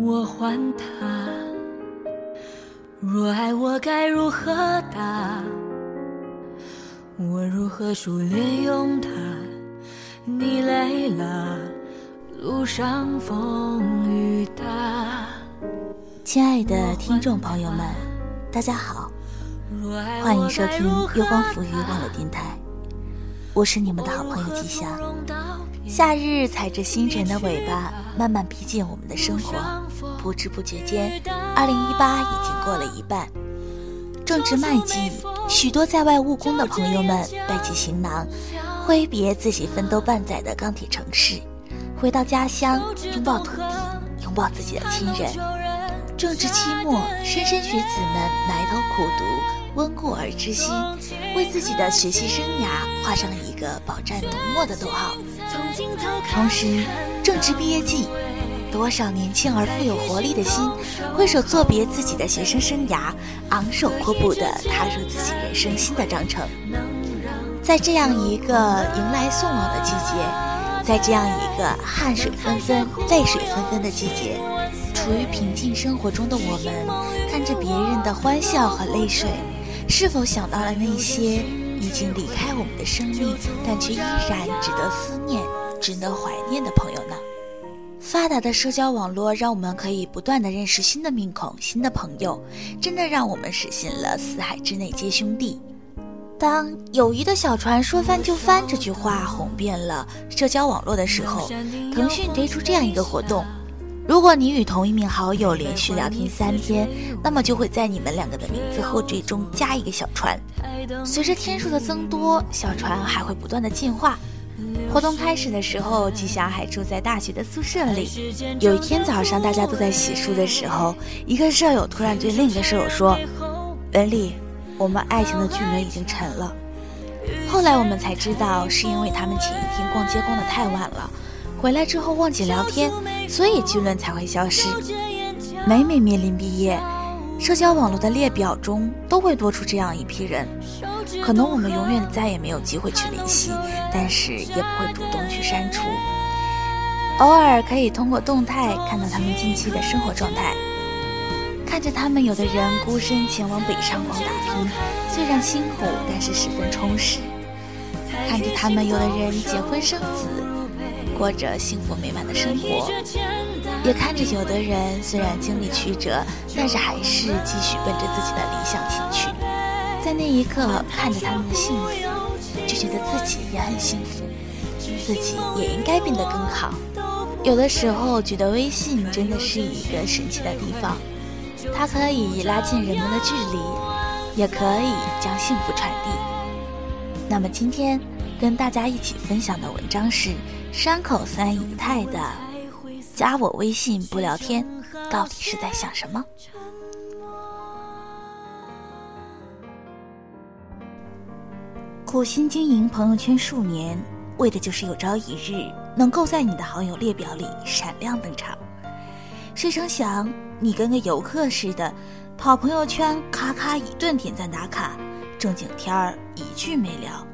我还他？若爱我该如何答？我如何熟练用它？你累了，路上风雨大。亲爱的听众朋友们，大家好，欢迎收听月光浮语网络电台，我是你们的好朋友吉祥。夏日踩着星辰的尾巴，慢慢逼近我们的生活。不知不觉间，二零一八已经过了一半。正值麦季，许多在外务工的朋友们背起行囊，挥别自己奋斗半载的钢铁城市，回到家乡，拥抱土地，拥抱自己的亲人。正值期末，莘莘学子们埋头苦读。温故而知新，为自己的学习生涯画上了一个饱蘸浓墨的逗号。同时，正值毕业季，多少年轻而富有活力的心，挥手作别自己的学生生涯，昂首阔步地踏入自己人生新的章程。在这样一个迎来送往的季节，在这样一个汗水纷纷、泪水纷纷的季节，处于平静生活中的我们，看着别人的欢笑和泪水。是否想到了那些已经离开我们的生命，但却依然值得思念、值得怀念的朋友呢？发达的社交网络让我们可以不断的认识新的面孔、新的朋友，真的让我们实现了“四海之内皆兄弟”。当“友谊的小船说翻就翻”这句话红遍了社交网络的时候，腾讯推出这样一个活动。如果你与同一名好友连续聊天三天，那么就会在你们两个的名字后缀中加一个小船。随着天数的增多，小船还会不断的进化。活动开始的时候，吉祥还住在大学的宿舍里。有一天早上，大家都在洗漱的时候，一个舍友突然对另一个舍友说：“文丽，我们爱情的巨轮已经沉了。”后来我们才知道，是因为他们前一天逛街逛得太晚了。回来之后忘记聊天，所以巨轮才会消失。每每面临毕业，社交网络的列表中都会多出这样一批人。可能我们永远再也没有机会去联系，但是也不会主动去删除。偶尔可以通过动态看到他们近期的生活状态，看着他们有的人孤身前往北上广打拼，虽然辛苦，但是十分充实。看着他们有的人结婚生子。过着幸福美满的生活，也看着有的人虽然经历曲折，但是还是继续奔着自己的理想前去。在那一刻，看着他们的幸福，就觉得自己也很幸福，自己也应该变得更好。有的时候，觉得微信真的是一个神奇的地方，它可以拉近人们的距离，也可以将幸福传递。那么今天跟大家一起分享的文章是。山口三姨太的加我微信不聊天，到底是在想什么？苦心经营朋友圈数年，为的就是有朝一日能够在你的好友列表里闪亮登场。谁成想，你跟个游客似的，跑朋友圈，咔咔一顿点赞打卡，正经天儿一句没聊。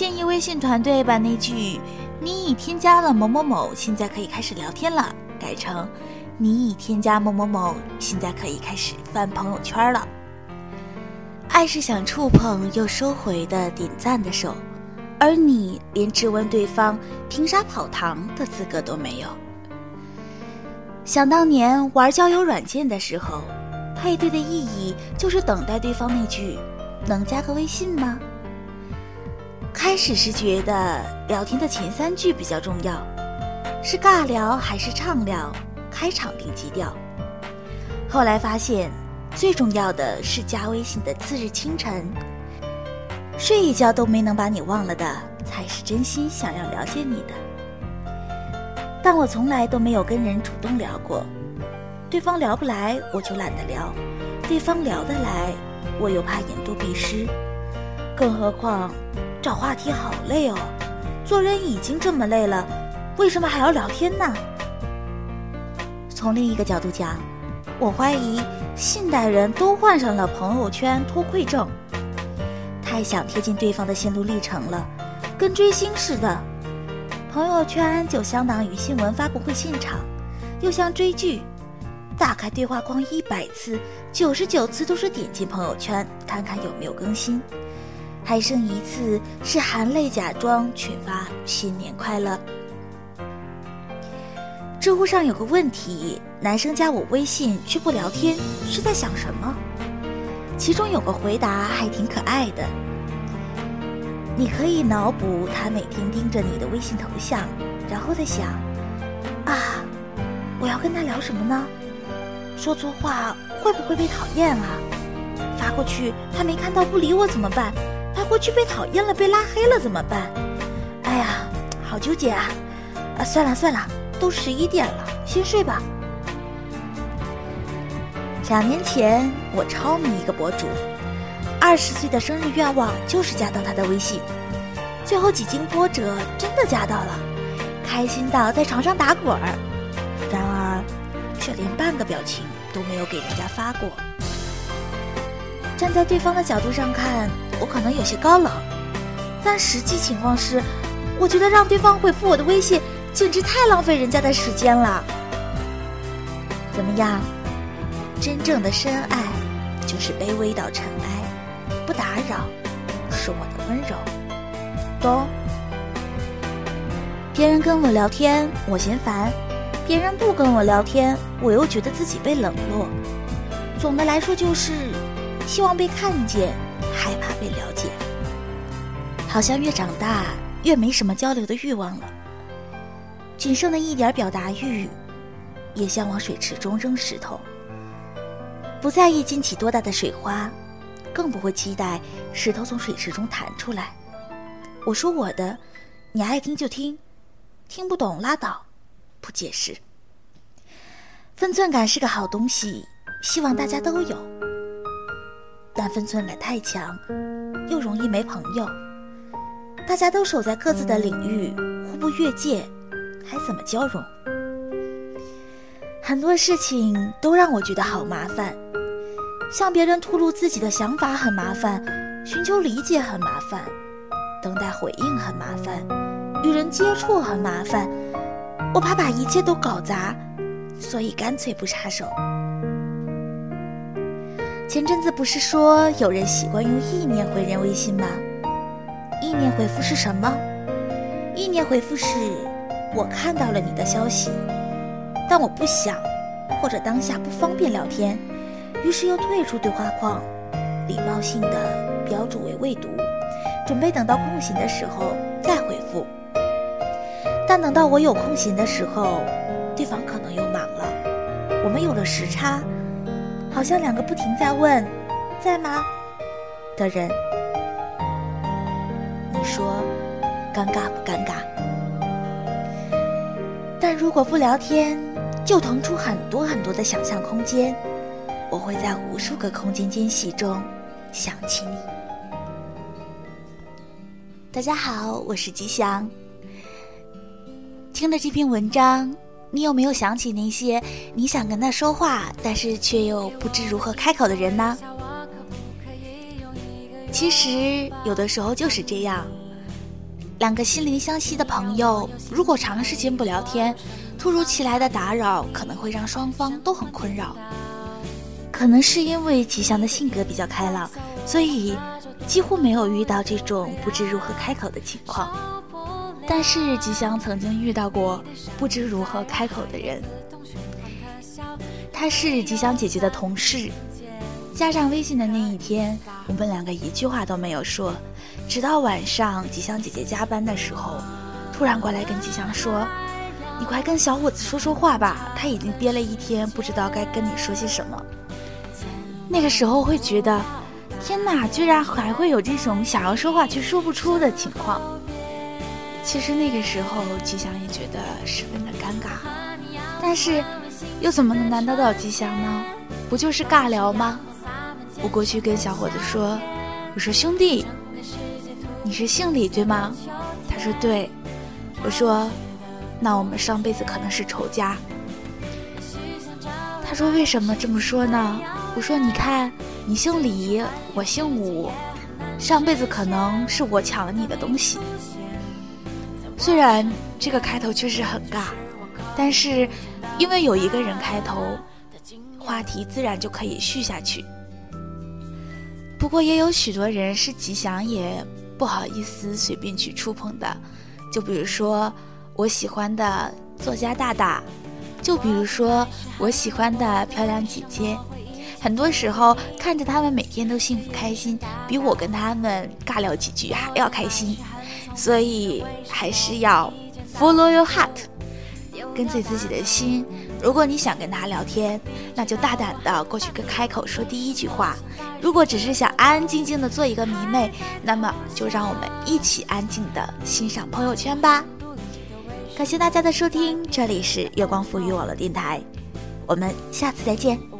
建议微信团队把那句“你已添加了某某某，现在可以开始聊天了”改成“你已添加某某某，现在可以开始翻朋友圈了”。爱是想触碰又收回的点赞的手，而你连质问对方凭啥跑堂的资格都没有。想当年玩交友软件的时候，配对的意义就是等待对方那句“能加个微信吗？”开始是觉得聊天的前三句比较重要，是尬聊还是畅聊，开场定基调。后来发现，最重要的是加微信的次日清晨，睡一觉都没能把你忘了的，才是真心想要了解你的。但我从来都没有跟人主动聊过，对方聊不来我就懒得聊，对方聊得来我又怕言多必失，更何况。找话题好累哦，做人已经这么累了，为什么还要聊天呢？从另一个角度讲，我怀疑现代人都患上了朋友圈脱愧症，太想贴近对方的心路历程了，跟追星似的。朋友圈就相当于新闻发布会现场，又像追剧，打开对话框一百次，九十九次都是点进朋友圈看看有没有更新，还剩一次是含泪假装群发新年快乐。知乎上有个问题：男生加我微信却不聊天，是在想什么？其中有个回答还挺可爱的。你可以脑补他每天盯着你的微信头像，然后再想：啊，我要跟他聊什么呢？说错话会不会被讨厌啊？发过去他没看到不理我怎么办？过去被讨厌了被拉黑了怎么办？哎呀，好纠结啊！啊，算了算了，都十一点了，先睡吧。两年前我超迷一个博主。二十岁的生日愿望就是加到他的微信，最后几经波折，真的加到了，开心到在床上打滚儿。然而，却连半个表情都没有给人家发过。站在对方的角度上看，我可能有些高冷，但实际情况是，我觉得让对方回复我的微信，简直太浪费人家的时间了。怎么样？真正的深爱，就是卑微到尘埃。不打扰，是我的温柔，懂？别人跟我聊天，我嫌烦；别人不跟我聊天，我又觉得自己被冷落。总的来说，就是希望被看见，害怕被了解。好像越长大，越没什么交流的欲望了。仅剩的一点表达欲，也像往水池中扔石头，不在意溅起多大的水花。更不会期待石头从水池中弹出来。我说我的，你爱听就听，听不懂拉倒，不解释。分寸感是个好东西，希望大家都有。但分寸感太强，又容易没朋友。大家都守在各自的领域，互不越界，还怎么交融？很多事情都让我觉得好麻烦。向别人吐露自己的想法很麻烦，寻求理解很麻烦，等待回应很麻烦，与人接触很麻烦。我怕把一切都搞砸，所以干脆不插手。前阵子不是说有人习惯用意念回人微信吗？意念回复是什么？意念回复是：我看到了你的消息，但我不想，或者当下不方便聊天。于是又退出对话框，礼貌性的标注为未读，准备等到空闲的时候再回复。但等到我有空闲的时候，对方可能又忙了，我们有了时差，好像两个不停在问“在吗”的人。你说尴尬不尴尬？但如果不聊天，就腾出很多很多的想象空间。我会在无数个空间间隙中想起你。大家好，我是吉祥。听了这篇文章，你有没有想起那些你想跟他说话，但是却又不知如何开口的人呢？其实有的时候就是这样，两个心灵相惜的朋友，如果长时间不聊天，突如其来的打扰可能会让双方都很困扰。可能是因为吉祥的性格比较开朗，所以几乎没有遇到这种不知如何开口的情况。但是吉祥曾经遇到过不知如何开口的人，他是吉祥姐姐的同事。加上微信的那一天，我们两个一句话都没有说，直到晚上吉祥姐姐加班的时候，突然过来跟吉祥说：“你快跟小伙子说说话吧，他已经憋了一天，不知道该跟你说些什么。”那个时候会觉得，天哪，居然还会有这种想要说话却说不出的情况。其实那个时候，吉祥也觉得十分的尴尬，但是又怎么能难得到吉祥呢？不就是尬聊吗？我过去跟小伙子说：“我说兄弟，你是姓李对吗？”他说：“对。”我说：“那我们上辈子可能是仇家。”他说：“为什么这么说呢？”我说：“你看，你姓李，我姓武，上辈子可能是我抢了你的东西。虽然这个开头确实很尬，但是因为有一个人开头，话题自然就可以续下去。不过也有许多人是吉祥也不好意思随便去触碰的，就比如说我喜欢的作家大大，就比如说我喜欢的漂亮姐姐。很多时候看着他们每天都幸福开心，比我跟他们尬聊几句还要开心，所以还是要 follow your heart，跟随自己的心。如果你想跟他聊天，那就大胆的过去跟开口说第一句话；如果只是想安安静静的做一个迷妹，那么就让我们一起安静的欣赏朋友圈吧。感谢大家的收听，这里是月光赋予网络电台，我们下次再见。